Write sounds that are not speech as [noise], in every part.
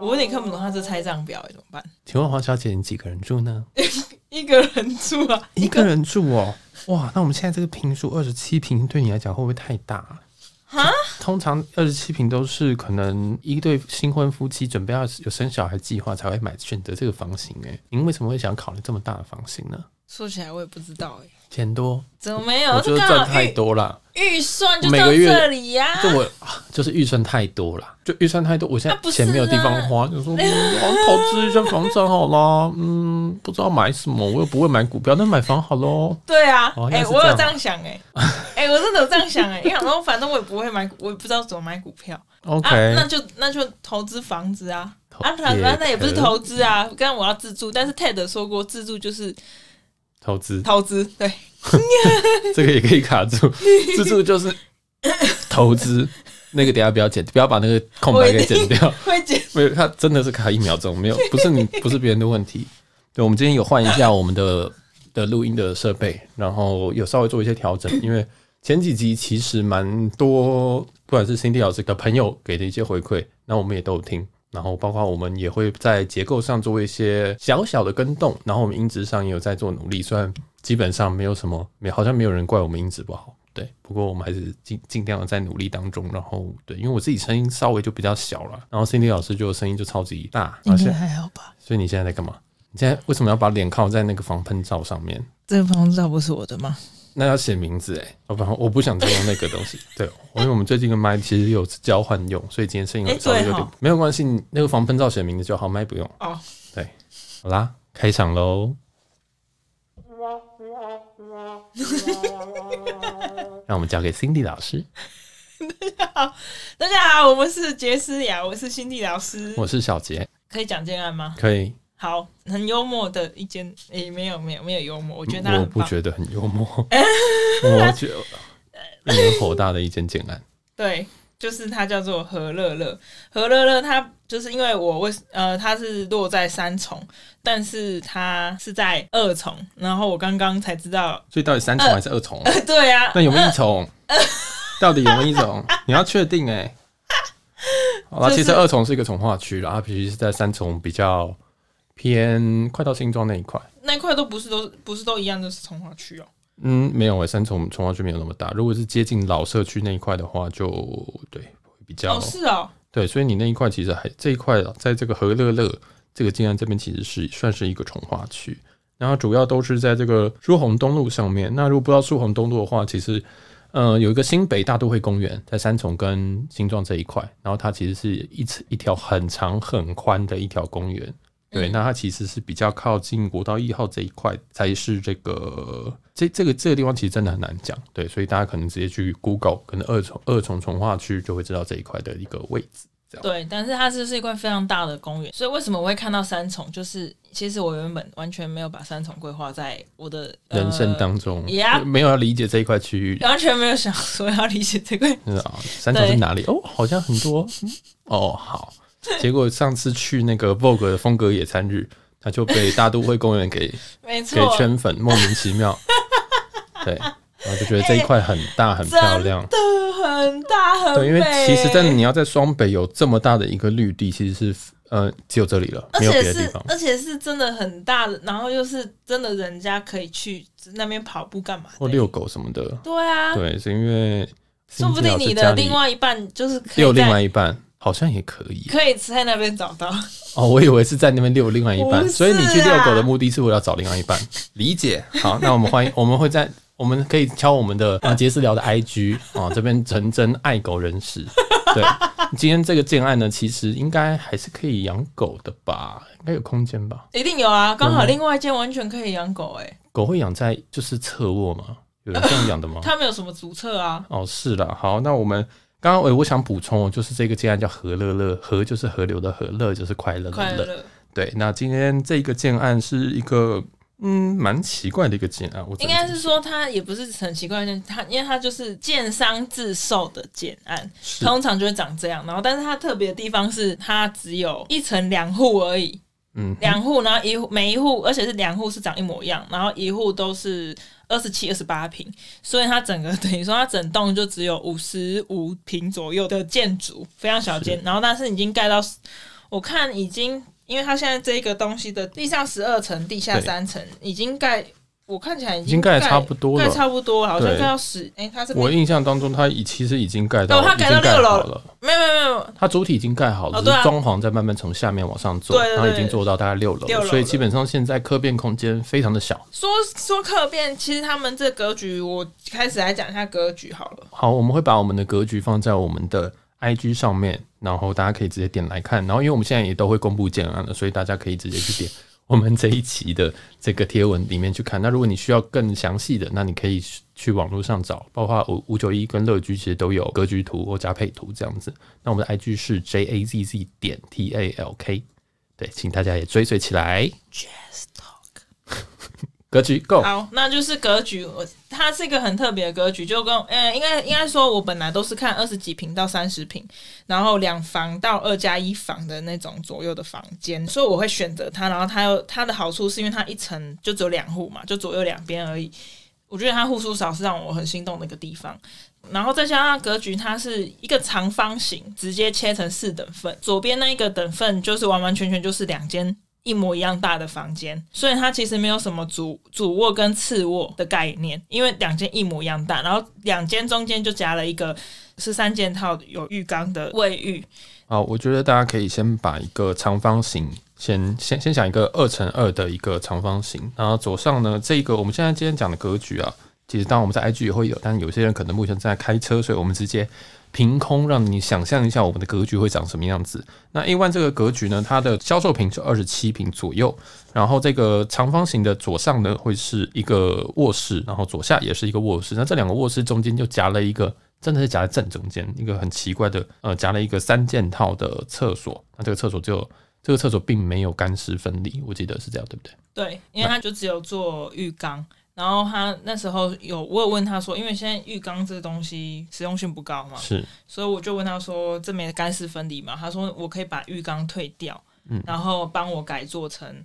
我有点看不懂他这拆账表，怎么办？请问黄小姐，你几个人住呢？[laughs] 一个人住啊，一个人住哦。哇，那我们现在这个平数二十七平，对你来讲会不会太大？啊？通常二十七平都是可能一对新婚夫妻准备要有生小孩计划才会买选择这个房型哎。您为什么会想考虑这么大的房型呢？说起来我也不知道哎。钱多？怎么没有？我觉得赚太多了。预算就到这里呀、啊，就我就是预算太多了，就预算太多，我现在钱没有地方花，啊、就说、嗯、我投资一下房产好啦，嗯，不知道买什么，我又不会买股票，那买房好喽。对啊，哎、我有这样想哎、欸，哎、欸，[laughs] 我真的有这样想哎、欸，因为然后反正我也不会买，我也不知道怎么买股票。OK，、啊、那就那就投资房子啊，啊，反正那也不是投资啊，刚刚我要自住，但是 Ted 说过自住就是投资，投资对，[laughs] 这个也可以卡住，[laughs] 自住就是。投资那个等下不要剪，不要把那个空白给剪掉。会剪，没有，他真的是卡一秒钟，没有，[laughs] 不是你，不是别人的问题。对，我们今天有换一下我们的的录音的设备，然后有稍微做一些调整，因为前几集其实蛮多，不管是 Cindy 老师的朋友给的一些回馈，那我们也都有听，然后包括我们也会在结构上做一些小小的更动，然后我们音质上也有在做努力，虽然基本上没有什么，没好像没有人怪我们音质不好。对，不过我们还是尽尽量的在努力当中。然后，对，因为我自己声音稍微就比较小了，然后 Cindy 老师就声音就超级大。应该还好吧？所以你现在在干嘛？你现在为什么要把脸靠在那个防喷罩上面？这个防喷罩不是我的吗？那要写名字哎，我不，我不想再用那个东西。[laughs] 对，因为我们最近的麦其实有交换用，所以今天声音稍微有点没有关系。那个防喷罩写名字就好，麦不用。哦，对，好啦，开场喽。[laughs] 让我们交给 Cindy 老师。大家好，大家好，我们是杰斯雅，我是 Cindy 老师，我是小杰。可以讲建案吗？可以。好，很幽默的一间，诶、欸，没有，没有，没有幽默，我觉得他我不觉得很幽默，[laughs] 我觉得令人火大的一间建案。对。就是它叫做何乐乐，何乐乐它就是因为我为呃它是落在三重，但是它是在二重，然后我刚刚才知道，所以到底三重还是二重？呃呃、对呀、啊，那有没有一重？呃、到底有没有一重？[laughs] 你要确定哎、欸。好了，其实二重是一个重划区，然后它必须是在三重比较偏快到新庄那一块，那一块都不是都不是都一样，的是重化区哦。嗯，没有诶、欸，三重重化区没有那么大。如果是接近老社区那一块的话，就对比较。哦，是哦。对，所以你那一块其实还这一块，在这个和乐乐这个静安这边，其实是算是一个重化区。然后主要都是在这个疏洪东路上面。那如果不知道疏洪东路的话，其实呃有一个新北大都会公园在三重跟新庄这一块，然后它其实是一一条很长很宽的一条公园。对，那它其实是比较靠近国道一号这一块，才是这个这这个这个地方其实真的很难讲。对，所以大家可能直接去 Google，可能二重二重重化区就会知道这一块的一个位置。对，但是它是是一块非常大的公园，所以为什么我会看到三重？就是其实我原本完全没有把三重规划在我的、呃、人生当中，也没有要理解这一块区域，完全没有想说要理解这块。[laughs] 啊，三重是哪里？哦，好像很多。哦，好。[laughs] 结果上次去那个 Vogue 的风格野餐日，他就被大都会公园给 [laughs] 没错给圈粉，莫名其妙。[laughs] 对，然后就觉得这一块很大很漂亮，真的很大很对，因为其实真的你要在双北有这么大的一个绿地，其实是呃只有这里了，没有别的地方，而且是真的很大的，然后又是真的人家可以去那边跑步干嘛或遛狗什么的。对啊，对，是因为说不定你的另外一半就是可以有另外一半。好像也可以，可以在那边找到哦。我以为是在那边遛另外一半，所以你去遛狗的目的是为了找另外一半。理解。[laughs] 好，那我们欢迎，我们会在，我们可以敲我们的啊杰斯聊的 IG 啊，这边诚征爱狗人士。[laughs] 对，今天这个建案呢，其实应该还是可以养狗的吧？应该有空间吧？一定有啊，刚好另外一间完全可以养狗哎、欸。狗会养在就是侧卧吗？有人这样养的吗？[laughs] 他们有什么足侧啊。哦，是的。好，那我们。刚刚我我想补充，就是这个建案叫和乐乐，和就是河流的和，乐就是快乐的乐。对，那今天这个建案是一个嗯蛮奇怪的一个建案，我应该是说它也不是很奇怪的，它因为它就是建商自售的建案，通常就会长这样。然后，但是它特别的地方是它只有一层两户而已，嗯，两户，然后一户每一户，而且是两户是长一模一样，然后一户都是二十七、二十八平，所以它整个 [laughs] 等于说它整栋就只有五十五平左右的建筑，非常小间。然后但是已经盖到，我看已经，因为它现在这个东西的地上十二层，地下三层，已经盖。我看起来已经盖差不多了，盖差不多了，好像盖到十。哎，它是我印象当中，它已其实已经盖到，哦，它盖到六楼了。没有没有没有，它主体已经盖好了，就是装潢在慢慢从下面往上做，然后已经做到大概六楼，所以基本上现在客变空间非常的小。说说客变，其实他们这格局，我开始来讲一下格局好了。好，我们会把我们的格局放在我们的 IG 上面，然后大家可以直接点来看。然后因为我们现在也都会公布建案了，所以大家可以直接去点。我们这一期的这个贴文里面去看，那如果你需要更详细的，那你可以去网络上找，包括五五九一跟乐居其实都有格局图或加配图这样子。那我们的 IG 是 J A Z Z 点 T A L K，对，请大家也追随起来。格局够好，那就是格局。我它是一个很特别的格局，就跟呃，应该应该说，我本来都是看二十几平到三十平，然后两房到二加一房的那种左右的房间，所以我会选择它。然后它有它的好处，是因为它一层就只有两户嘛，就左右两边而已。我觉得它户数少是让我很心动的一个地方。然后再加上格局，它是一个长方形，直接切成四等份，左边那一个等份就是完完全全就是两间。一模一样大的房间，所以它其实没有什么主主卧跟次卧的概念，因为两间一模一样大，然后两间中间就夹了一个是三件套有浴缸的卫浴。好，我觉得大家可以先把一个长方形先先先想一个二乘二的一个长方形，然后左上呢，这个我们现在今天讲的格局啊，其实当我们在 IG 也会有，但有些人可能目前正在开车，所以我们直接。凭空让你想象一下我们的格局会长什么样子。那 A one 这个格局呢，它的销售坪是二十七坪左右，然后这个长方形的左上呢会是一个卧室，然后左下也是一个卧室。那这两个卧室中间就夹了一个，真的是夹在正中间，一个很奇怪的，呃，夹了一个三件套的厕所。那这个厕所就这个厕所并没有干湿分离，我记得是这样，对不对？对，因为它就只有做浴缸。然后他那时候有，我有问他说，因为现在浴缸这个东西实用性不高嘛，是，所以我就问他说，这没干湿分离嘛？他说我可以把浴缸退掉，嗯，然后帮我改做成，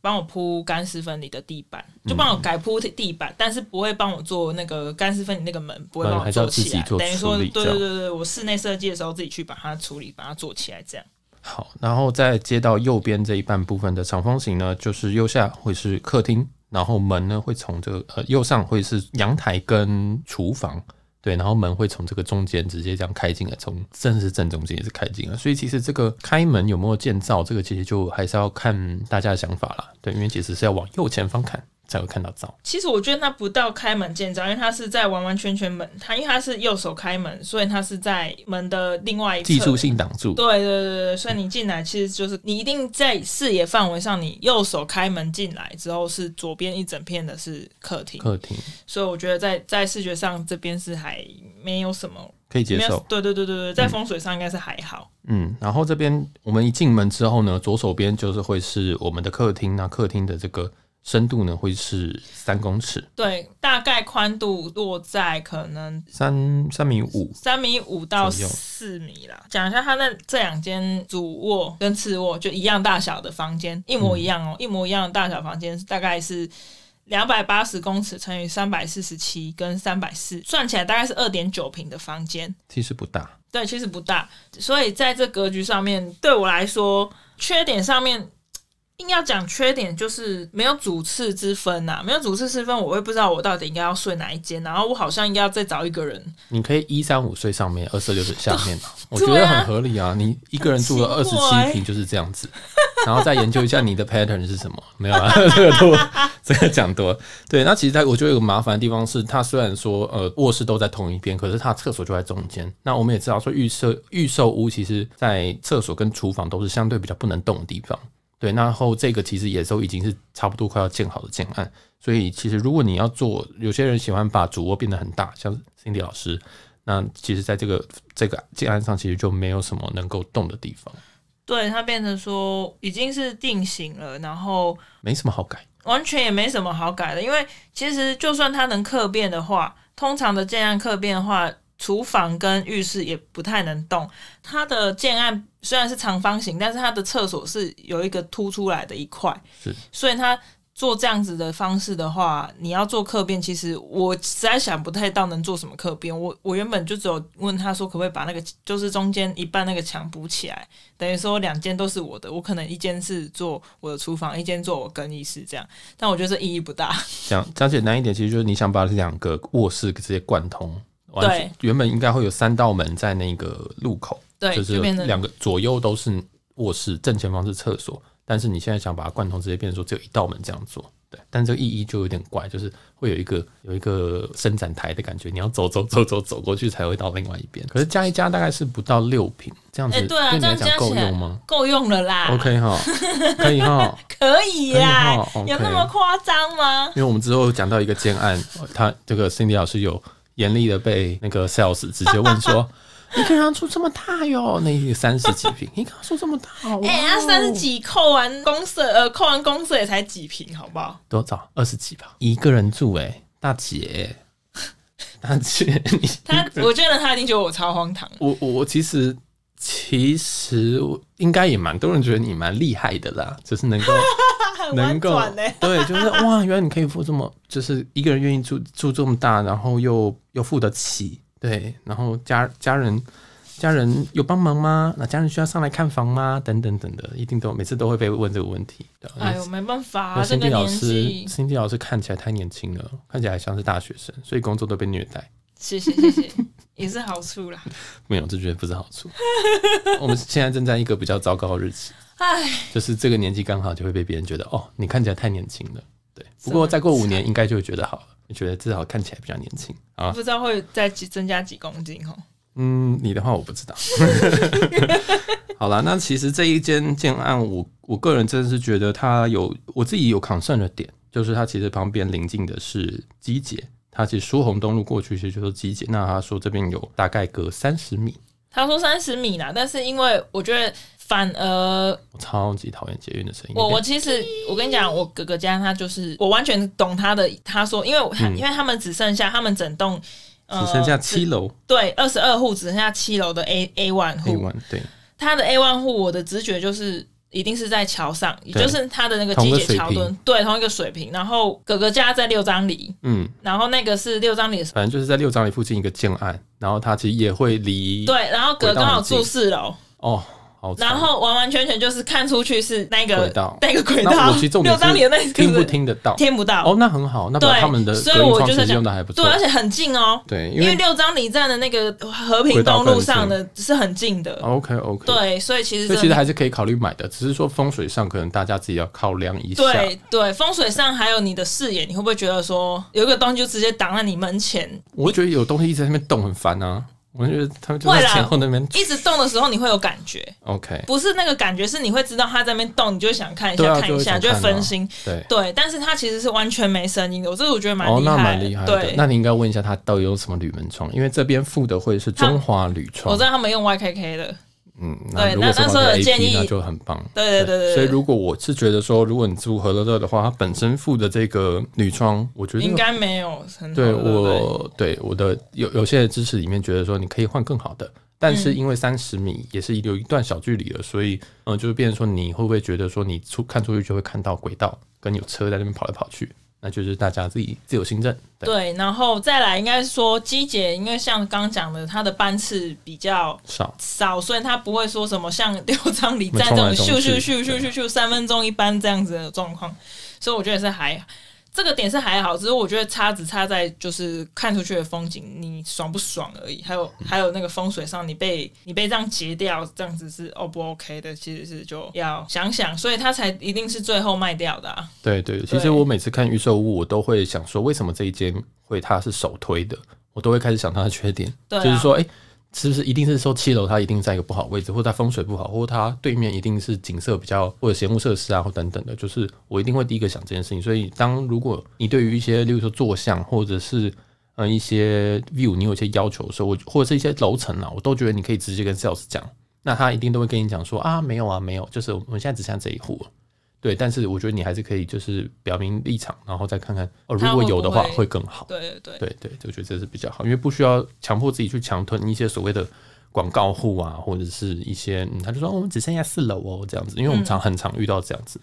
帮我铺干湿分离的地板，就帮我改铺地板，嗯、但是不会帮我做那个干湿分离那个门，不会帮我做起来，等于说，对对对对，我室内设计的时候自己去把它处理，把它做起来这样。好，然后再接到右边这一半部分的长方形呢，就是右下会是客厅。然后门呢会从这个呃右上会是阳台跟厨房，对，然后门会从这个中间直接这样开进来，从正是正中间也是开进来，所以其实这个开门有没有建造，这个其实就还是要看大家的想法啦，对，因为其实是要往右前方看。才会看到灶。其实我觉得它不到开门见灶，因为它是在完完全全门，它因为它是右手开门，所以它是在门的另外一侧。技术性挡住。对对对对，所以你进来其实就是你一定在视野范围上，你右手开门进来之后是左边一整片的是客厅。客厅。所以我觉得在在视觉上这边是还没有什么可以接受。对对对对对，在风水上应该是还好。嗯，然后这边我们一进门之后呢，左手边就是会是我们的客厅，那客厅的这个。深度呢会是三公尺，对，大概宽度落在可能三三米五，三米五到四米啦。讲一下它那这两间主卧跟次卧就一样大小的房间，一模一样哦，嗯、一模一样的大小房间，大概是两百八十公尺乘以三百四十七跟三百四，算起来大概是二点九平的房间，其实不大，对，其实不大，所以在这格局上面，对我来说，缺点上面。硬要讲缺点，就是没有主次之分呐、啊，没有主次之分，我会不知道我到底应该要睡哪一间，然后我好像应该要再找一个人。你可以一三五睡上面，二四六睡下面嘛，[laughs] 我觉得很合理啊。你一个人住了二十七平就是这样子，然后再研究一下你的 pattern 是什么？[laughs] 没有啊，[laughs] 这个多，这个讲多。对，那其实它我觉得有个麻烦的地方是，它虽然说呃卧室都在同一边，可是它厕所就在中间。那我们也知道说预设预售屋，其实在厕所跟厨房都是相对比较不能动的地方。对，然后这个其实也都已经是差不多快要建好的建案，所以其实如果你要做，有些人喜欢把主卧变得很大，像 Cindy 老师，那其实在这个这个建案上，其实就没有什么能够动的地方。对，它变成说已经是定型了，然后没什么好改，完全也没什么好改的，因为其实就算它能客变的话，通常的建案客变的话。厨房跟浴室也不太能动。它的建案虽然是长方形，但是它的厕所是有一个凸出来的一块，是，所以它。做这样子的方式的话，你要做客变，其实我实在想不太到能做什么客变。我我原本就只有问他说，可不可以把那个就是中间一半那个墙补起来，等于说两间都是我的，我可能一间是做我的厨房，一间做我更衣室这样。但我觉得这意义不大。讲讲简单一点，其实就是你想把两个卧室直接贯通，对，原本应该会有三道门在那个路口，对，就是两个左右都是卧室，正前方是厕所。但是你现在想把它贯通，直接变成说只有一道门这样做，对。但这个意义就有点怪，就是会有一个有一个伸展台的感觉，你要走走走走走过去才会到另外一边。可是加一加大概是不到六平这样子，对你来讲够用吗？够用了啦。OK 哈，[laughs] 可以哈，可以呀，有那么夸张吗？因为我们之后讲到一个建案，他这个 Cindy 老师有严厉的被那个 Sales 直接问说。[laughs] 你可以让出这么大哟？那三十几平，你刚说这么大？哎、欸，那三十几扣完公社，呃，扣完公社也才几平，好不好？多少？二十几吧。一个人住、欸，哎，大姐，[laughs] 大姐，你他，我觉得他一定觉得我超荒唐。我我其实其实应该也蛮多人觉得你蛮厉害的啦，就是能够能够、欸、对，就是 [laughs] 哇，原来你可以付这么，就是一个人愿意住住这么大，然后又又付得起。对，然后家家人家人有帮忙吗？那家人需要上来看房吗？等等等的，一定都每次都会被问这个问题。哎呦，没办法啊，这个年纪，Cindy 老师看起来太年轻了，看起来像是大学生，所以工作都被虐待。谢谢谢谢，也是好处啦。[laughs] 没有，这绝对不是好处。[laughs] 我们现在正在一个比较糟糕的日子，哎，就是这个年纪刚好就会被别人觉得哦，你看起来太年轻了。对，不过再过五年应该就会觉得好了。你觉得至少看起来比较年轻啊？不知道会再增加几公斤哦。嗯，你的话我不知道。[laughs] 好了，那其实这一间建案，我我个人真的是觉得它有我自己有 concern 的点，就是它其实旁边临近的是机捷，它其实疏洪东路过去其实就是机捷。那他说这边有大概隔三十米，他说三十米啦，但是因为我觉得。反而我超级讨厌捷运的声音。我我其实我跟你讲，我哥哥家他就是我完全懂他的。他说，因为我、嗯、因为他们只剩下他们整栋、呃、只剩下七楼，对，二十二户只剩下七楼的 A A one 户。A one 对，他的 A one 户，我的直觉就是一定是在桥上，也就是他的那个机捷桥墩，对，同一个水平。然后哥哥家在六张里，嗯，然后那个是六张里，反正就是在六张里附近一个建案。然后他其实也会离对，然后哥刚好住四楼哦。然后完完全全就是看出去是那个轨道，那个轨道。六张犁的那听不听得到？听不到。哦，那很好，那他们的所以我就是用的还不错。对，而且很近哦。对，因为六张犁站的那个和平东路上的是很近的。OK OK。对，所以其实其实还是可以考虑买的，只是说风水上可能大家自己要考量一下。对对，风水上还有你的视野，你会不会觉得说有一个东西就直接挡在你门前？我会觉得有东西一直在那边动很烦啊。我觉得他们就在前后那边一直动的时候，你会有感觉。OK，不是那个感觉，是你会知道他在那边动，你就会想看一下，看一下，就会分心。对对，但是他其实是完全没声音的，我这个我觉得蛮厉害。哦，那蛮厉害的。对，那你应该问一下他到底有什么铝门窗，因为这边附的会是中华铝窗。我知道他们用 YKK 的。嗯，那如果是 AP 那就很棒。对对对对，所以如果我是觉得说，如果你住和乐乐的话，它本身附的这个女装，我觉得应该没有很。对我对我的有有些知识里面觉得说，你可以换更好的，但是因为三十米也是有一段小距离了，所以嗯，就是变成说，你会不会觉得说，你出看出去就会看到轨道跟有车在那边跑来跑去？那就是大家自己自由行政。对，对，然后再来应该是说机姐，因为像刚讲的，她的班次比较少少，所以她不会说什么像六张里站这种咻咻咻咻咻咻三分钟一班这样子的状况，所以我觉得是还。这个点是还好，只是我觉得差只差在就是看出去的风景，你爽不爽而已。还有、嗯、还有那个风水上，你被你被这样截掉，这样子是 O 不 OK 的？其实是就要想想，所以他才一定是最后卖掉的、啊。对对，其实我每次看预售屋，我都会想说，为什么这一间会它是首推的？我都会开始想它的缺点，就是说，哎。是不是一定是说七楼它一定在一个不好位置，或者它风水不好，或者它对面一定是景色比较或者闲物设施啊，或等等的，就是我一定会第一个想这件事情。所以，当如果你对于一些，例如说坐向或者是呃一些 view，你有一些要求的时候，我或者是一些楼层啊，我都觉得你可以直接跟 sales 讲，那他一定都会跟你讲说啊，没有啊，没有，就是我们现在只想这一户。对，但是我觉得你还是可以就是表明立场，然后再看看哦，如果有的话会更好。对对对对对，我觉得这是比较好，因为不需要强迫自己去强吞一些所谓的广告户啊，或者是一些、嗯、他就说、哦、我们只剩下四楼哦这样子，因为我们常很常遇到这样子。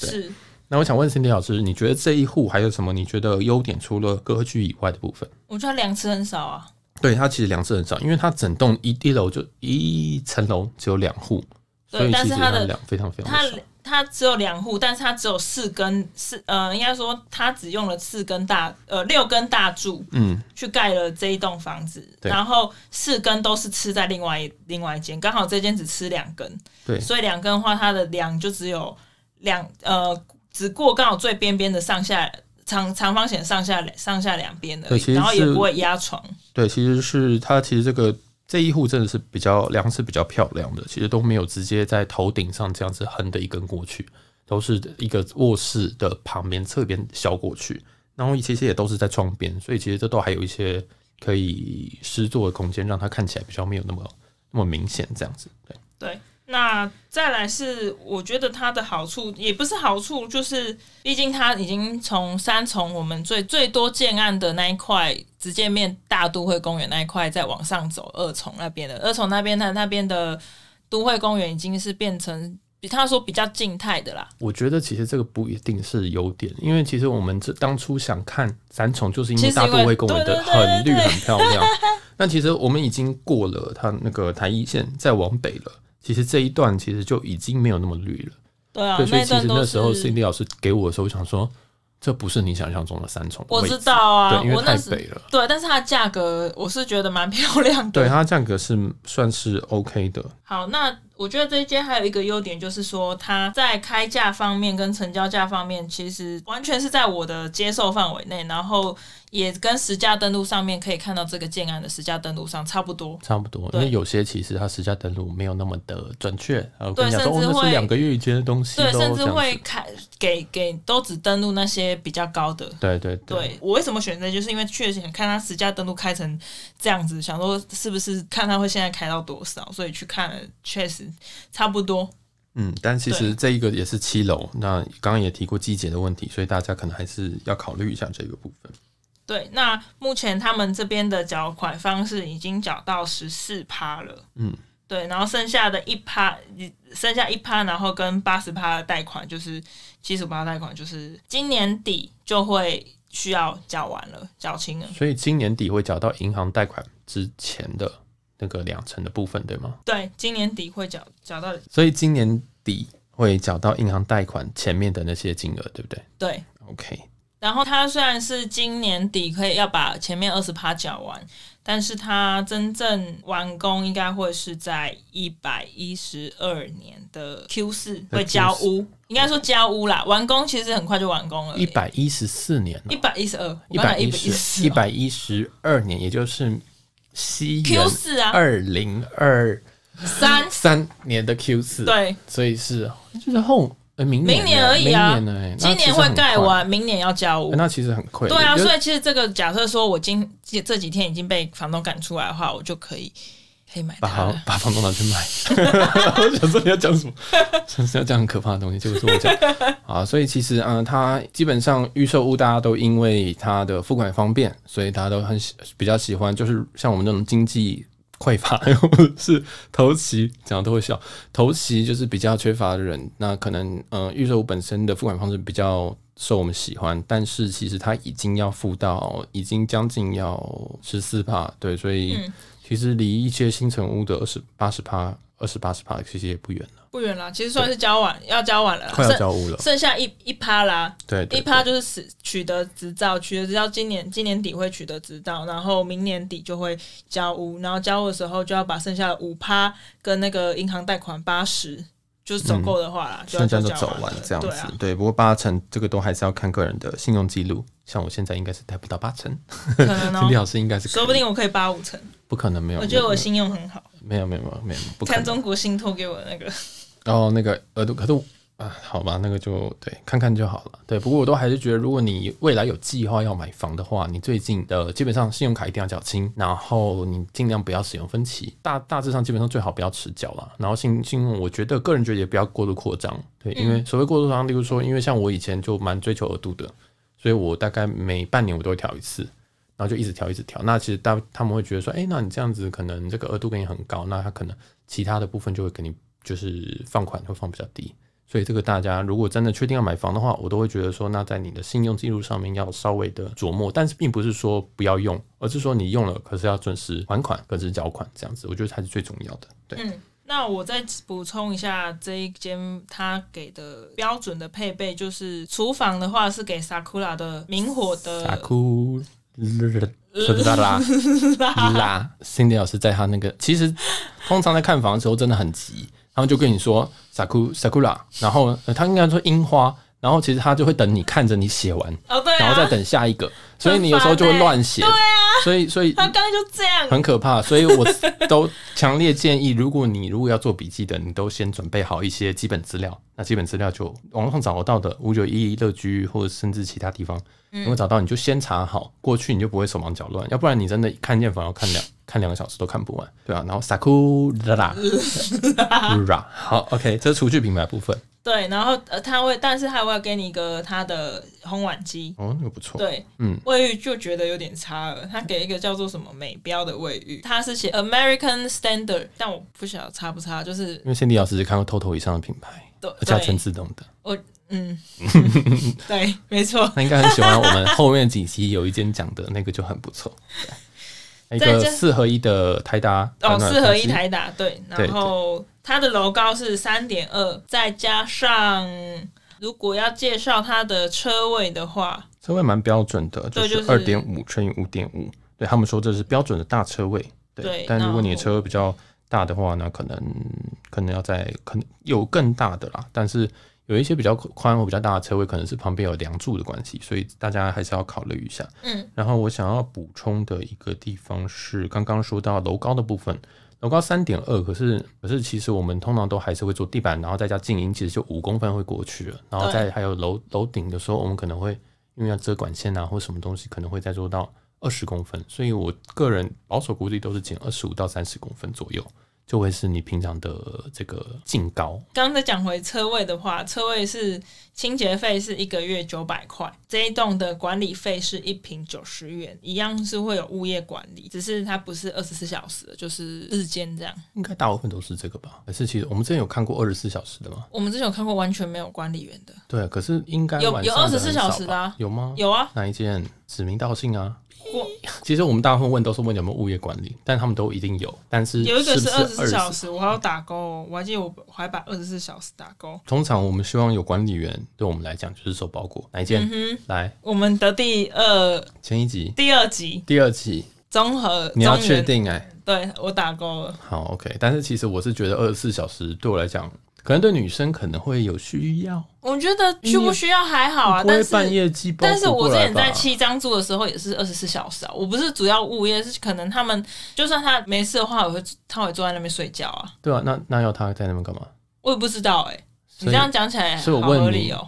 对是。那我想问 Cindy 老师，你觉得这一户还有什么你觉得优点？除了格局以外的部分？我觉得两次很少啊。对，它其实两次很少，因为它整栋一一楼就一层楼只有两户，所以其实它的两非常非常少。它只有两户，但是它只有四根四呃，应该说它只用了四根大呃六根大柱，嗯，去盖了这一栋房子，对然后四根都是吃在另外另外一间，刚好这间只吃两根，对，所以两根的话，它的梁就只有两呃，只过刚好最边边的上下长长方形上下上下两边的，然后也不会压床。对，其实是它其实这个。这一户真的是比较梁是比较漂亮的，其实都没有直接在头顶上这样子横的一根过去，都是一个卧室的旁边侧边削过去，然后其实也都是在窗边，所以其实这都还有一些可以施作的空间，让它看起来比较没有那么那么明显这样子。对对。那再来是，我觉得它的好处也不是好处，就是毕竟它已经从三重我们最最多建案的那一块，直接面大都会公园那一块，再往上走二重那边的二重那边，它那边的都会公园已经是变成比他说比较静态的啦。我觉得其实这个不一定是优点，因为其实我们这当初想看三重，就是因为大都会公园的很绿很漂亮。[laughs] 那其实我们已经过了它那个台一线，再往北了。其实这一段其实就已经没有那么绿了，对啊，对，所以其实那时候 Cindy 老师给我的时候，我想说，这不是你想象中的三重，我知道啊，对，因为太北了，对，但是它的价格我是觉得蛮漂亮的，对，它价格是算是 OK 的。好，那。我觉得这一间还有一个优点，就是说它在开价方面跟成交价方面，其实完全是在我的接受范围内，然后也跟实价登录上面可以看到这个建案的实价登录上差不多，差不多。对因为有些其实它实价登录没有那么的准确，对，甚至会两个月以前的东西，对，甚至会开给给都只登录那些比较高的。对对对，对。我为什么选择？就是因为确实想看它实价登录开成这样子，想说是不是看它会现在开到多少，所以去看了，确实。差不多，嗯，但其实这一个也是七楼，那刚刚也提过季节的问题，所以大家可能还是要考虑一下这个部分。对，那目前他们这边的缴款方式已经缴到十四趴了，嗯，对，然后剩下的一趴，剩下一趴，然后跟八十趴的贷款，就是七十八贷款，就是今年底就会需要缴完了，缴清了，所以今年底会缴到银行贷款之前的。那个两成的部分，对吗？对，今年底会缴缴到，所以今年底会缴到银行贷款前面的那些金额，对不对？对，OK。然后它虽然是今年底可以要把前面二十趴缴完，但是它真正完工应该会是在一百一十二年的 Q 四会交屋，应该说交屋啦。完工其实很快就完工了，一百一十四年，一百一十二，一百一十，一百一十二年，也就是。西 Q 四啊，二零二三三。年的 Q 四，对，所以是就是后明年明年而已啊，明年今年会盖完，明年要交屋，那其实很快。对啊，所以其实这个假设说我今这几天已经被房东赶出来的话，我就可以。可以买把把房东拿去卖，[laughs] 我想说你要讲什么？想是要讲很可怕的东西，结果是我讲啊。所以其实嗯，它基本上预售屋大家都因为它的付款方便，所以大家都很喜比较喜欢。就是像我们那种经济匮乏，[laughs] 或者是头期讲的都会笑，头期就是比较缺乏的人，那可能嗯，预售屋本身的付款方式比较受我们喜欢，但是其实他已经要付到已经将近要十四帕，对，所以。嗯其实离一些新成屋的二十八十趴、二十八十趴，其实也不远了。不远了，其实算是交完，要交完了，快要交屋了，剩下一一趴啦。对，一趴就是取得执照，取得执照，今年今年底会取得执照，然后明年底就会交屋，然后交屋的时候就要把剩下的五趴跟那个银行贷款八十。就是走够的话啦，就现在都走完这样子，对，啊、对。不过八成这个都还是要看个人的信用记录，像我现在应该是贷不到八成，可能哦。[laughs] 李老师应该是，说不定我可以八五成，不可能没有。我觉得我信用很好，没有没有没有没有，看中国信托给我的那个，然后那个额度，可是啊，好吧，那个就对，看看就好了。对，不过我都还是觉得，如果你未来有计划要买房的话，你最近的基本上信用卡一定要缴清，然后你尽量不要使用分期，大大致上基本上最好不要迟缴了。然后信信用，我觉得个人觉得也不要过度扩张。对，因为所谓过度扩张，例如说，因为像我以前就蛮追求额度的，所以我大概每半年我都会调一次，然后就一直调一直调。那其实大他们会觉得说，哎，那你这样子可能这个额度给你很高，那他可能其他的部分就会给你就是放款会放比较低。所以这个大家如果真的确定要买房的话，我都会觉得说，那在你的信用记录上面要稍微的琢磨，但是并不是说不要用，而是说你用了，可是要准时还款，可是缴款这样子，我觉得才是最重要的。对，嗯，那我再补充一下这一间他给的标准的配备，就是厨房的话是给 Sakura 的明火的。[laughs] [laughs] 啦。啦。啦。啦。啦，Cindy 老师在他那个，其实通常在看房的时候真的很急。他们就跟你说 saku sakura，然后他应该说樱花，然后其实他就会等你看着你写完，哦对啊，然后再等下一个，所以你有时候就会乱写，对啊，所以所以他刚刚就这样，很可怕，所以我都强烈建议，如果你如果要做笔记的，你都先准备好一些基本资料，那基本资料就网络上找得到的五九一乐居或者甚至其他地方。如果找到你就先查好，过去你就不会手忙脚乱，要不然你真的看见房要看两看两个小时都看不完，对啊，然后 Sakura，[laughs] 好，OK，这是厨具品牌部分。对，然后呃，他会，但是他会给你一个他的烘碗机，哦，那个不错。对，嗯，卫浴就觉得有点差了，他给一个叫做什么美标的卫浴，他是写 American Standard，但我不晓得差不差，就是因为 Cindy 老师是看过 TOTO 以上的品牌，对，而且全自动的，我。嗯，[laughs] 对，没错，他应该很喜欢我们后面几期有一间讲的那个就很不错，[laughs] 一个四合一的台达哦，四合一台达对，然后它的楼高是三点二，再加上如果要介绍它的车位的话，车位蛮标准的，就是二点五乘以五点五，对他们说这是标准的大车位，对，但如果你的车位比较大的话那，可能可能要在可能有更大的啦，但是。有一些比较宽或比较大的车位，可能是旁边有梁柱的关系，所以大家还是要考虑一下。嗯，然后我想要补充的一个地方是，刚刚说到楼高的部分，楼高三点二，可是可是其实我们通常都还是会做地板，然后再加静音，其实就五公分会过去了。然后再还有楼楼顶的时候，我们可能会因为要遮管线啊或什么东西，可能会再做到二十公分。所以我个人保守估计都是减二十五到三十公分左右。就会是你平常的这个净高。刚才讲回车位的话，车位是清洁费是一个月九百块，这一栋的管理费是一平九十元，一样是会有物业管理，只是它不是二十四小时，就是日间这样。应该大部分都是这个吧？还是其实我们之前有看过二十四小时的吗？我们之前有看过完全没有管理员的。对，可是应该有有二十四小时的啊？有吗？有啊，哪一间？指名道姓啊。[laughs] 其实我们大部分问都是问有没有物业管理，但他们都一定有。但是有一个是二十四小时，我还要打勾，我还记得我还把二十四小时打勾。通常我们希望有管理员，对我们来讲就是收包裹。哪一件？嗯、来，我们的第二前一集，第二集，第二集综合，你要确定哎、欸？对我打勾了。好，OK。但是其实我是觉得二十四小时对我来讲。可能对女生可能会有需要，我觉得需不需要还好啊。但是半夜寄包，但是我之前在七张住的时候也是二十四小时啊。我不是主要物业，是可能他们就算他没事的话，我会他会坐在那边睡觉啊。对啊，那那要他在那边干嘛？我也不知道哎、欸。你这样讲起来，好合理哦。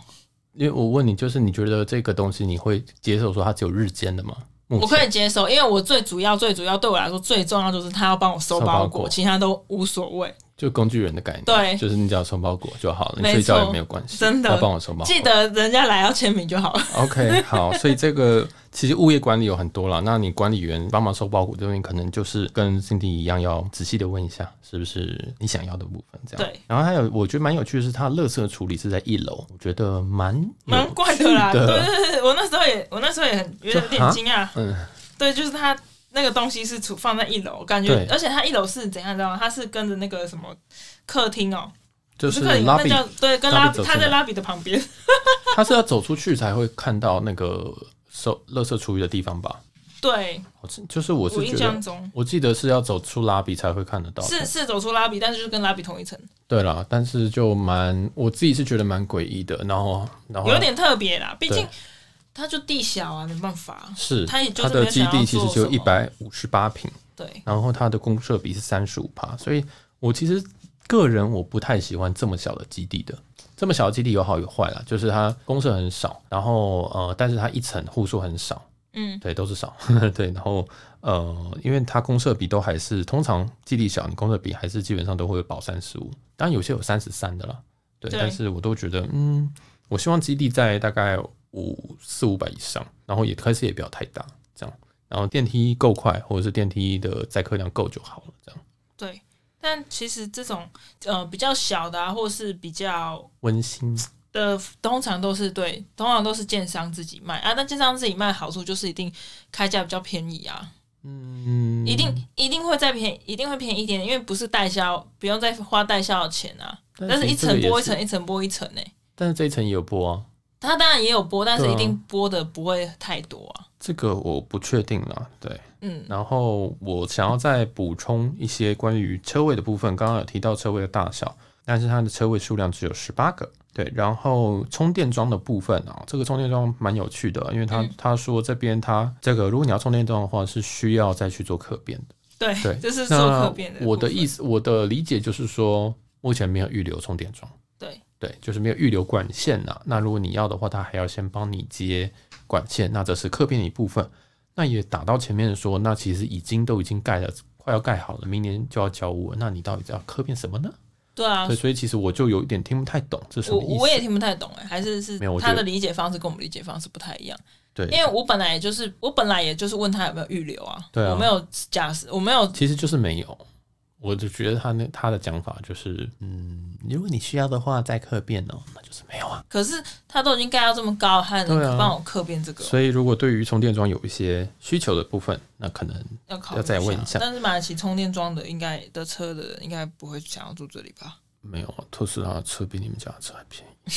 因为我问你，就是你觉得这个东西你会接受说它只有日间的吗？我可以接受，因为我最主要最主要对我来说最重要就是他要帮我收包裹，其他都无所谓。就工具人的概念，对，就是你只要收包裹就好了，你睡觉也没有关系，真的，要帮我收包裹，记得人家来要签名就好了。[laughs] OK，好，所以这个其实物业管理有很多了，那你管理员帮忙收包裹这边，可能就是跟 Cindy 一样，要仔细的问一下是不是你想要的部分，这样。对。然后还有，我觉得蛮有趣的是，它垃圾处理是在一楼，我觉得蛮蛮怪的啦。对对对，我那时候也，我那时候也很有点惊讶。嗯，对，就是它。那个东西是储放在一楼，感觉，而且它一楼是怎样，知道吗？它是跟着那个什么客厅哦，就是客厅，那叫对，跟拉比，它在拉比的旁边。[laughs] 他是要走出去才会看到那个收垃圾厨余的地方吧？对，就是我是印象中，我记得是要走出拉比才会看得到，是是走出拉比，但是就是跟拉比同一层。对啦，但是就蛮，我自己是觉得蛮诡异的，然后然后有点特别啦，毕竟。它就地小啊，没办法。是，它也就它的基地其实就一百五十八平。对。然后它的公设比是三十五趴，所以我其实个人我不太喜欢这么小的基地的。这么小的基地有好有坏啦，就是它公设很少，然后呃，但是它一层户数很少，嗯，对，都是少，[laughs] 对，然后呃，因为它公设比都还是通常基地小，你公设比还是基本上都会保三十五，当然有些有三十三的啦，对，对，但是我都觉得，嗯，我希望基地在大概五四五百以上，然后也开始也不要太大，这样，然后电梯够快，或者是电梯的载客量够就好了，这样，对。但其实这种呃比较小的啊，或是比较温馨的，通常都是对，通常都是建商自己卖啊。但建商自己卖好处就是一定开价比较便宜啊，嗯，一定一定会再便宜，一定会便宜一点，因为不是代销，不用再花代销的钱啊。但是一层拨一层，一层拨一层呢。但是这一层也有拨啊。它当然也有播，但是一定播的不会太多啊。这个我不确定啦，对，嗯。然后我想要再补充一些关于车位的部分，刚刚有提到车位的大小，但是它的车位数量只有十八个，对。然后充电桩的部分啊，这个充电桩蛮有趣的，因为他、嗯、他说这边他这个如果你要充电桩的话，是需要再去做客变的，对对，这是做客变的。我的意思，我的理解就是说，目前没有预留充电桩。对，就是没有预留管线呐、啊。那如果你要的话，他还要先帮你接管线，那这是客片的一部分。那也打到前面说，那其实已经都已经盖了，快要盖好了，明年就要交屋。那你到底要客片什么呢？对啊，对，所以其实我就有一点听不太懂，这是什么意思？我我也听不太懂哎，还是是他的理解方式跟我们理解方式不太一样。对，因为我本来也就是我本来也就是问他有没有预留啊，对啊，我没有假设，我没有，其实就是没有。我就觉得他那他的讲法就是，嗯，如果你需要的话再客变哦，那就是没有啊。可是他都已经盖到这么高，还能帮我客变这个？所以如果对于充电桩有一些需求的部分，那可能要再问一下。但是买得起充电桩的，应该的车的人应该不会想要住这里吧？没有啊，特斯拉的车比你们家的车还便宜。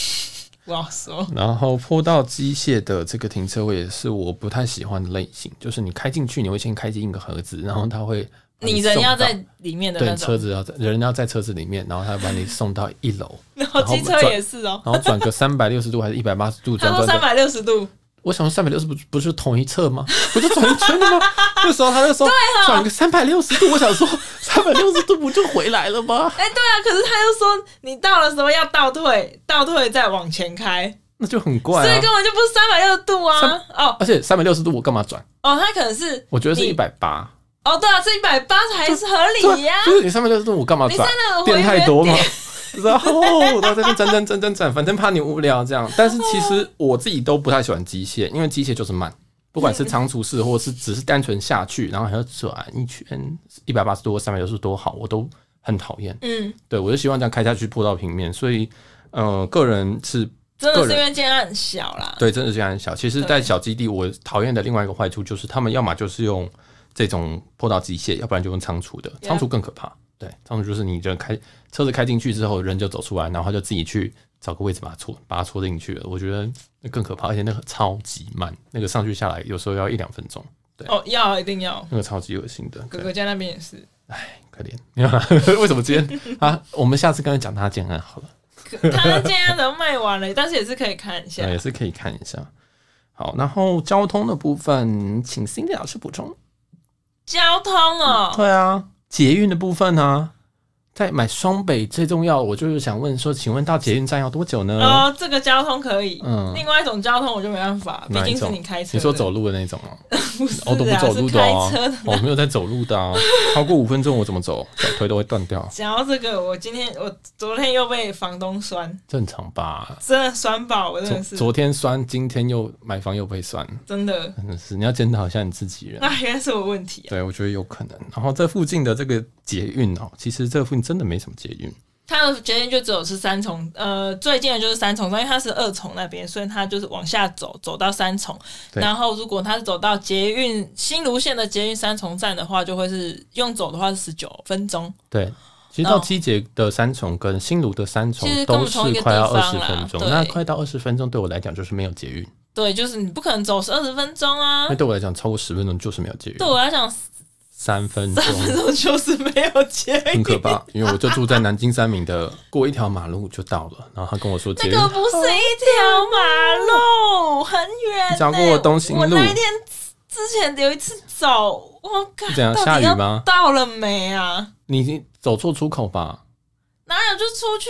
不好说。然后坡道机械的这个停车位也是我不太喜欢的类型，就是你开进去，你会先开进一个盒子，然后它会。你人要在里面的那种，对，车子要在人要在车子里面，然后他把你送到一楼，[laughs] 然后机车也是哦，然后转个三百六十度还是一百八十度？转三百六十度。我想说三百六十度不是同一侧吗？不就转一圈了吗？[laughs] 那时候他就说转个三百六十度，我想说三百六十度不就回来了吗？哎，对啊，可是他又说你到的时候要倒退，倒退再往前开，那就很怪，所以根本就不是三百六十度啊！哦，而且三百六十度我干嘛转？哦，他可能是我觉得是一百八。哦，对啊，这一百八还是合理呀、啊。就是你三百六十度，我干嘛转？电太多吗？[laughs] 然后我在这边转转转转转，反正怕你无聊这样。但是其实我自己都不太喜欢机械，因为机械就是慢，不管是仓储式，或者是只是单纯下去，然后还要转一圈一百八十度或三百六十度多好，我都很讨厌。嗯，对，我就希望这样开下去铺到平面。所以，呃，个人是真的是因为建案很小啦。对，真的是建案很小。其实，在小基地，我讨厌的另外一个坏处就是，他们要么就是用。这种坡道机械，要不然就用仓储的，仓储更可怕。对，仓储就是你就开车子开进去之后，人就走出来，然后他就自己去找个位置把它戳，把它戳进去了。我觉得那更可怕，而且那个超级慢，那个上去下来有时候要一两分钟。对，哦，要一定要，那个超级恶心的。哥哥家那边也是，哎，可怜。[laughs] 为什么今天啊？我们下次跟他讲他建案好了。他建案都卖完了，[laughs] 但是也是可以看一下，也是可以看一下。好，然后交通的部分，请 Cindy 老师补充。交通哦，对啊，捷运的部分呢、啊？在买双北最重要，我就是想问说，请问到捷运站要多久呢？哦，这个交通可以，嗯，另外一种交通我就没办法，毕竟是你开车。你说走路的那种哦、[laughs] 啊？不是、啊，我都不走路的哦、啊，我没有在走路的啊，[laughs] 超过五分钟我怎么走？脚腿都会断掉。讲到这个，我今天我昨天又被房东酸，正常吧？真的酸爆，我真的是。昨天酸，今天又买房又被酸，真的，真的是你要检讨一下你自己人。那原来是我问题、啊。对，我觉得有可能。然后这附近的这个捷运哦，其实这附近真的没什么捷运。它的捷运就只有是三重，呃，最近的就是三重，因为它是二重那边，所以它就是往下走，走到三重。然后如果它是走到捷运新芦线的捷运三重站的话，就会是用走的话是十九分钟。对，其实到机捷的三重跟新芦的三重都是快要二十分钟，那快到二十分钟对我来讲就是没有捷运。对，就是你不可能走是二十分钟啊。那对我来讲超过十分钟就是没有捷运。对我来讲。三分钟，三分钟就是没有捷运，很可怕。因为我就住在南京三明的，过一条马路就到了。然后他跟我说，这个不是一条马路，很远。讲过东兴路。我那一天之前有一次走，我靠，怎样？下雨吗？到了没啊？你走错出口吧？哪有就出去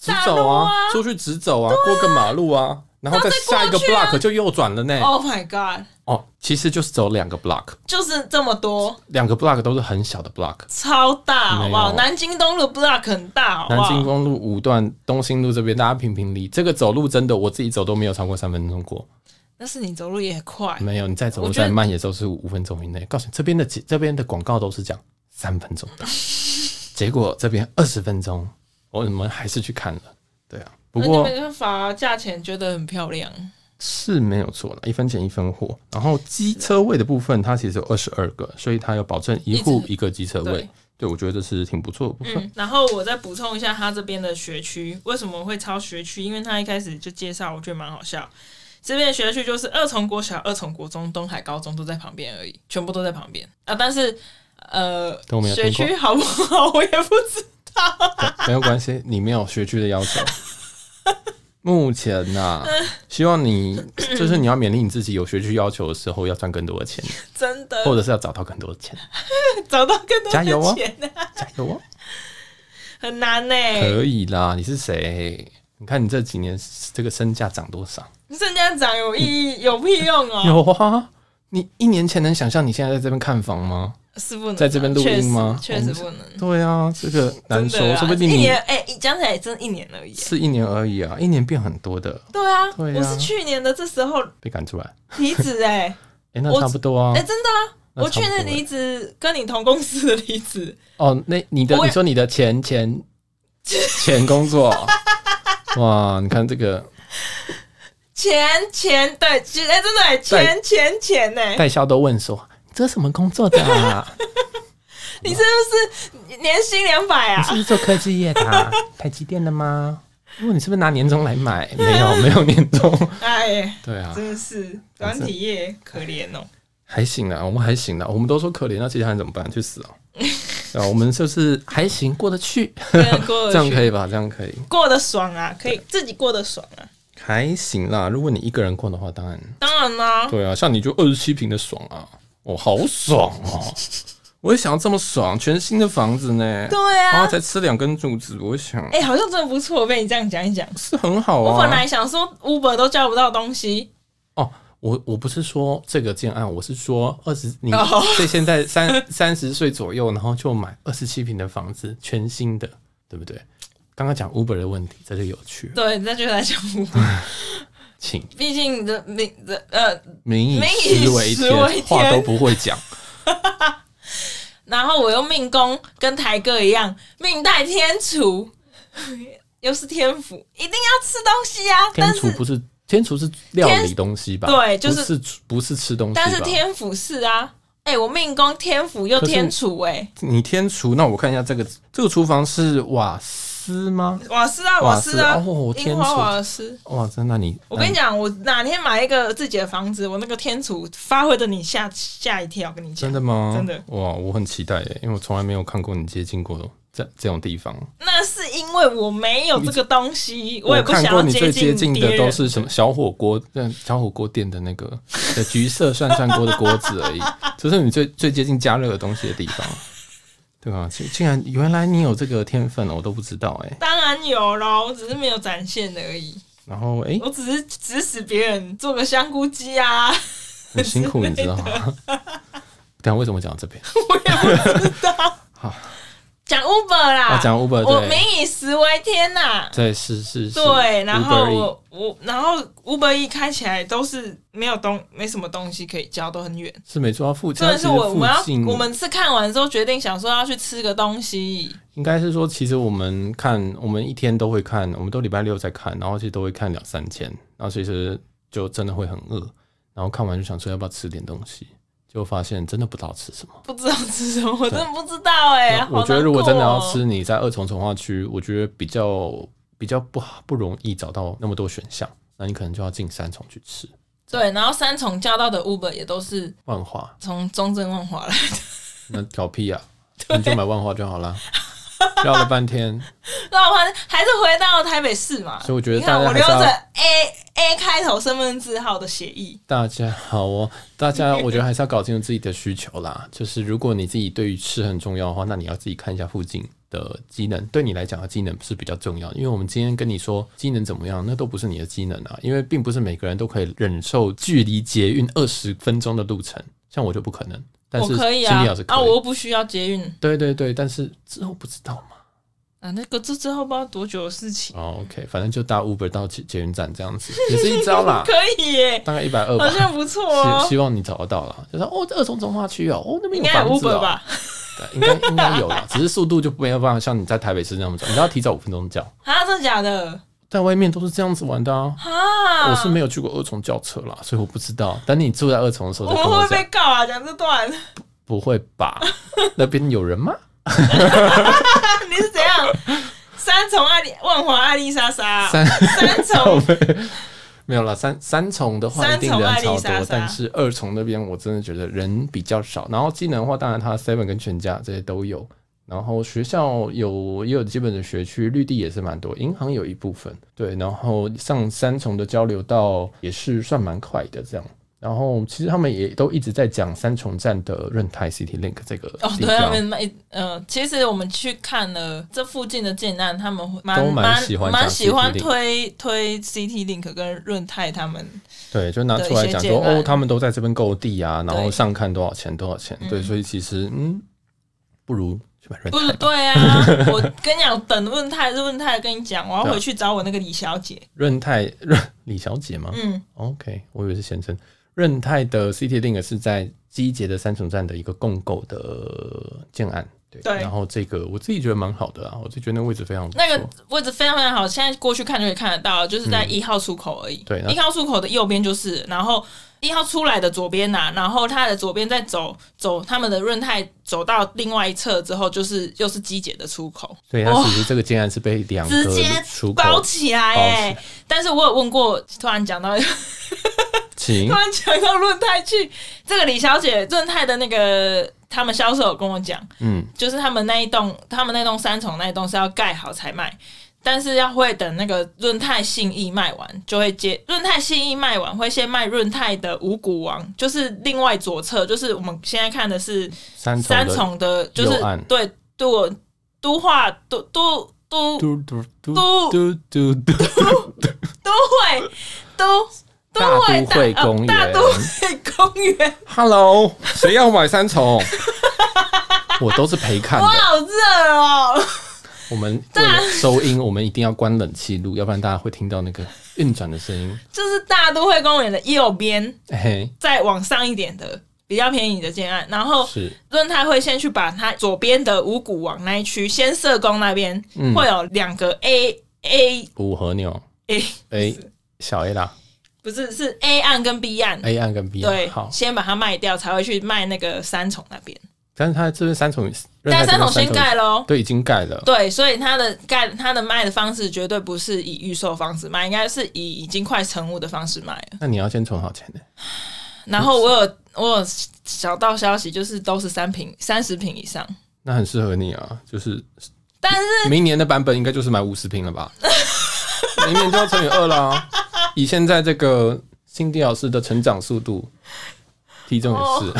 直走啊，出去直走啊，过个马路啊，然后再下一个 block 就右转了呢。Oh my god！哦，其实就是走两个 block，就是这么多，两个 block 都是很小的 block，超大，好不好？南京东路 block 很大，南京公路五段东兴路这边，大家评评理，这个走路真的我自己走都没有超过三分钟过。但是你走路也快，没有，你再走路再慢也都是五分钟以内。告诉你，这边的这边的广告都是讲三分钟的，[laughs] 结果这边二十分钟，我们还是去看了。对啊，不过没办法，价钱觉得很漂亮，是没有错的，一分钱一分货。然后机车位的部分，它其实有二十二个，所以它有保证一户一个机车位。对，对，我觉得这是挺不错的部分。嗯，然后我再补充一下，它这边的学区为什么会抄学区？因为它一开始就介绍，我觉得蛮好笑。这边的学区就是二重国小、二重国中、东海高中都在旁边而已，全部都在旁边啊。但是呃，学区好不好，我也不知道。[laughs] 没有关系，你没有学区的要求。[laughs] 目前呐、啊，[laughs] 希望你就是你要勉励你自己，有学区要求的时候要赚更多的钱，真的，或者是要找到更多的钱，找到更多的钱、啊，加油哦，加油哦，很难呢。可以啦，你是谁？你看你这几年这个身价涨多少？身价涨有意义有屁用啊？有啊！你一年前能想象你现在在这边看房吗？是不能在这边录音吗？确实不能。对啊，这个难说，说不定一年哎，讲起来真一年而已，是一年而已啊，一年变很多的。对啊，我是去年的这时候被赶出来离职哎，[laughs] 哎那差不多啊，哎真的啊，我去年离职跟你同公司的离职哦，那你的你说你的前前 [laughs] 前工作。哇，你看这个钱钱对，其实真的钱钱钱呢。代销都问说：“你这什么工作的啊？[laughs] 你是不是年薪两百啊？你是不是做科技业的啊？[laughs] 台积电的吗？如果你是不是拿年终来买？没有，没有年终。哎，对啊，真的是软体业可怜哦。还行啊，我们还行啊，我们都说可怜，那其他人怎么办？去死哦！啊，[laughs] 我们就是还行，过得去，这样可以吧？这样可以过得爽啊，可以自己过得爽啊，还行啦。如果你一个人过的话，当然当然啦，对啊，像你就二十七平的爽啊，哦，好爽哦！[laughs] 我也想要这么爽，全新的房子呢，对啊，然后才吃两根柱子，我想，哎，好像真的不错。被你这样讲一讲，是很好啊。我本来想说 Uber 都叫不到东西哦。我我不是说这个建案，我是说二十，你所以现在三 [laughs] 三十岁左右，然后就买二十七平的房子，全新的，对不对？刚刚讲 Uber 的问题，这就有趣了。对，那就来讲 Uber，请。毕竟的民的呃，民以食为天，话都不会讲。[laughs] 然后我又命宫跟台哥一样，命带天厨，[laughs] 又是天府，一定要吃东西啊！天厨不是。天厨是料理东西吧？对，就是不是吃东西。但是天府是啊，哎、欸，我命宫天府又天厨哎、欸。你天厨，那我看一下这个这个厨房是瓦斯吗？瓦斯啊，瓦斯啊，哦，天厨瓦斯。哇，真的你？我跟你讲，我哪天买一个自己的房子，我那个天厨发挥的你吓吓一跳，跟你讲。真的吗？真的。哇，我很期待耶，因为我从来没有看过你接近过这这种地方，那是因为我没有这个东西，我也不想要接近。我看过你最接近的都是什么小火锅，那小火锅店的那个 [laughs] 的橘色涮涮锅的锅子而已，这是你最最接近加热的东西的地方，对啊？竟然原来你有这个天分，我都不知道哎。当然有咯，我只是没有展现而已。然后哎，我只是指使别人做个香菇鸡啊，[laughs] 很辛苦，你知道吗？[laughs] 等下为什么讲到这边？[laughs] 我也不知道。好。讲 Uber 啦，讲 Uber，我民以食为天呐。对，是是是。对，然后我我然后 Uber 一开起来都是没有东没什么东西可以交，都很远。是没错，要附近。真的是我我们要我们是看完之后决定想说要去吃个东西。应该是说，其实我们看我们一天都会看，我们都礼拜六在看，然后其实都会看两三千，然后其实就真的会很饿，然后看完就想说要不要吃点东西。就发现真的不知道吃什么，不知道吃什么，我真的不知道哎、欸。我觉得如果真的要吃，你在二重重划区，我觉得比较比较不不容易找到那么多选项，那你可能就要进三重去吃。对，然后三重叫到的 Uber 也都是万华，从中正万华来的。那搞屁啊！你就买万华就好了。[laughs] [laughs] 绕了半天，[laughs] 绕了半天还是回到台北市嘛。所以我觉得大家要留着 A A 开头身份证号的协议。大家好哦，大家 [laughs] 我觉得还是要搞清楚自己的需求啦。就是如果你自己对于吃很重要的话，那你要自己看一下附近的机能，对你来讲的机能是比较重要。因为我们今天跟你说机能怎么样，那都不是你的机能啊。因为并不是每个人都可以忍受距离捷运二十分钟的路程，像我就不可能。但是我可以啊，啊，我又不需要捷运。对对对，但是之后不知道嘛。啊，那个这之后不知道多久的事情。哦，OK，反正就搭 Uber 到捷捷运站这样子，也是一招啦。[laughs] 可以耶，大概一百二，好像不错哦。希希望你找得到了，就说哦，这二重中化区哦，哦那边有应该有 Uber 吧？对，应该应该有啦，只是速度就没有办法像你在台北市那么早，你要提早五分钟叫。[laughs] 啊，真的假的？在外面都是这样子玩的啊！啊，我是没有去过二重轿车啦，所以我不知道。等你住在二重的时候，我们会不会被告啊？讲这段。不会吧？[laughs] 那边有人吗？[laughs] 你是怎样？三重爱丽万华爱丽莎莎，三三重 [laughs] 没有了。三三重的话一定人超多，但是二重那边我真的觉得人比较少。然后技能的话，当然它 seven 跟全家这些都有。然后学校有也有基本的学区，绿地也是蛮多。银行有一部分，对。然后上三重的交流道也是算蛮快的，这样。然后其实他们也都一直在讲三重站的润泰 City Link 这个哦，对，他们蛮呃，其实我们去看了这附近的建案，他们蛮喜欢蛮喜欢推推 City Link 跟润泰他们，对，就拿出来讲说哦，他们都在这边购地啊，然后上看多少钱多少钱，对，所以其实嗯，不如。不是对啊，[laughs] 我跟你讲，等润泰润泰跟你讲，我要回去找我那个李小姐。润泰润李小姐吗？嗯，OK，我以为是先生。润泰的 City Link 是在基捷的三重站的一个共构的建案，对，对，然后这个我自己觉得蛮好的啊，我就觉得那个位置非常，那个位置非常非常好，现在过去看就可以看得到，就是在一号出口而已，嗯、对，一号出口的右边就是，然后一号出来的左边呐、啊，然后它的左边再走走他们的润泰走到另外一侧之后，就是又是机姐的出口，所以它其实这个竟然是被两个直接包起来哎、欸，但是我有问过，突然讲到。[laughs] 突然讲到润泰去，这个李小姐润泰的那个他们销售有跟我讲，嗯，就是他们那一栋，他们那栋三重那一栋是要盖好才卖，但是要会等那个润泰信义卖完，就会接润泰信义卖完，会先卖润泰的五谷王，就是另外左侧，就是我们现在看的是三重的，就是对都都化都都都都都都都都都会都。大都会公园，大都会公园。Hello，谁要买三重？[laughs] 我都是陪看的。我好热哦！我们为了收音，我们一定要关冷气录，要不然大家会听到那个运转的声音。就是大都会公园的右边，再往上一点的比较便宜的建案，然后是润泰会先去把它左边的五股往那一区，先社工那边、嗯、会有两个 A A 五和牛 A A 小 A 啦。不是，是 A 案跟 B 案，A 案跟 B 案，对，好，先把它卖掉，才会去卖那个三重那边。但是它这边三重，但三重先盖喽，对，已经盖了，对，所以它的盖，它的卖的方式绝对不是以预售方式卖，应该是以已经快成屋的方式卖了。那你要先存好钱的。然后我有我有小道消息，就是都是三平、三十平以上，那很适合你啊，就是。但是明年的版本应该就是买五十平了吧？[laughs] 明年就要乘以二了。以现在这个辛迪老师的成长速度，体重也是，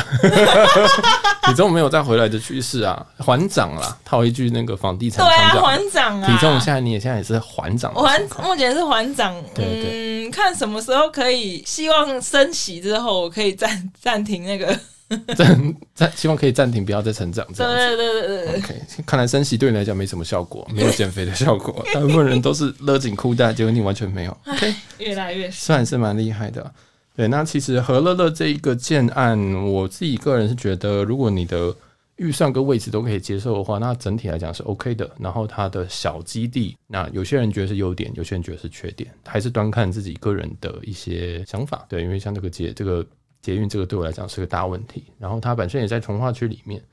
[laughs] 体重没有再回来的趋势啊，缓涨啦。套一句那个房地产，对啊，缓涨啊。体重现在你也现在也是缓涨，缓目前是缓涨。对对对，嗯，看什么时候可以，希望升息之后可以暂暂停那个。[laughs] 暂暂希望可以暂停，不要再成长。这样对对对对对。OK，看来升息对你来讲没什么效果，没有减肥的效果。[laughs] 大部分人都是勒紧裤带，结果你完全没有。OK，[laughs] 越来越算是蛮厉害的。对，那其实何乐乐这一个建案，我自己个人是觉得，如果你的预算跟位置都可以接受的话，那整体来讲是 OK 的。然后它的小基地，那有些人觉得是优点，有些人觉得是缺点，还是端看自己个人的一些想法。对，因为像这个节这个。捷运这个对我来讲是个大问题，然后它本身也在从化区里面，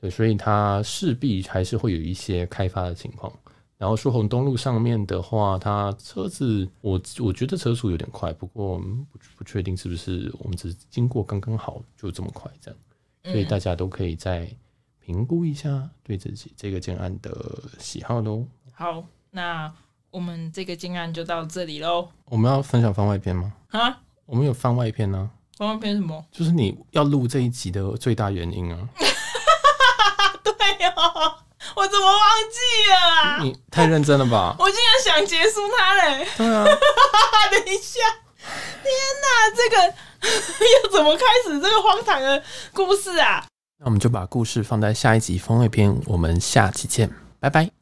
对，所以它势必还是会有一些开发的情况。然后疏洪东路上面的话，它车子我我觉得车速有点快，不过不不确定是不是我们只是经过刚刚好就这么快这样，所以大家都可以再评估一下对自己这个建案的喜好喽。好，那我们这个建案就到这里喽。我们要分享番外篇吗？啊，我们有番外篇呢、啊。番外篇什么？就是你要录这一集的最大原因啊。[laughs] 对哦，我怎么忘记了啊？你太认真了吧？[laughs] 我竟然想结束它嘞。对啊。[laughs] 等一下，天哪，这个要怎么开始这个荒唐的故事啊？那我们就把故事放在下一集番外篇，我们下期见，拜拜。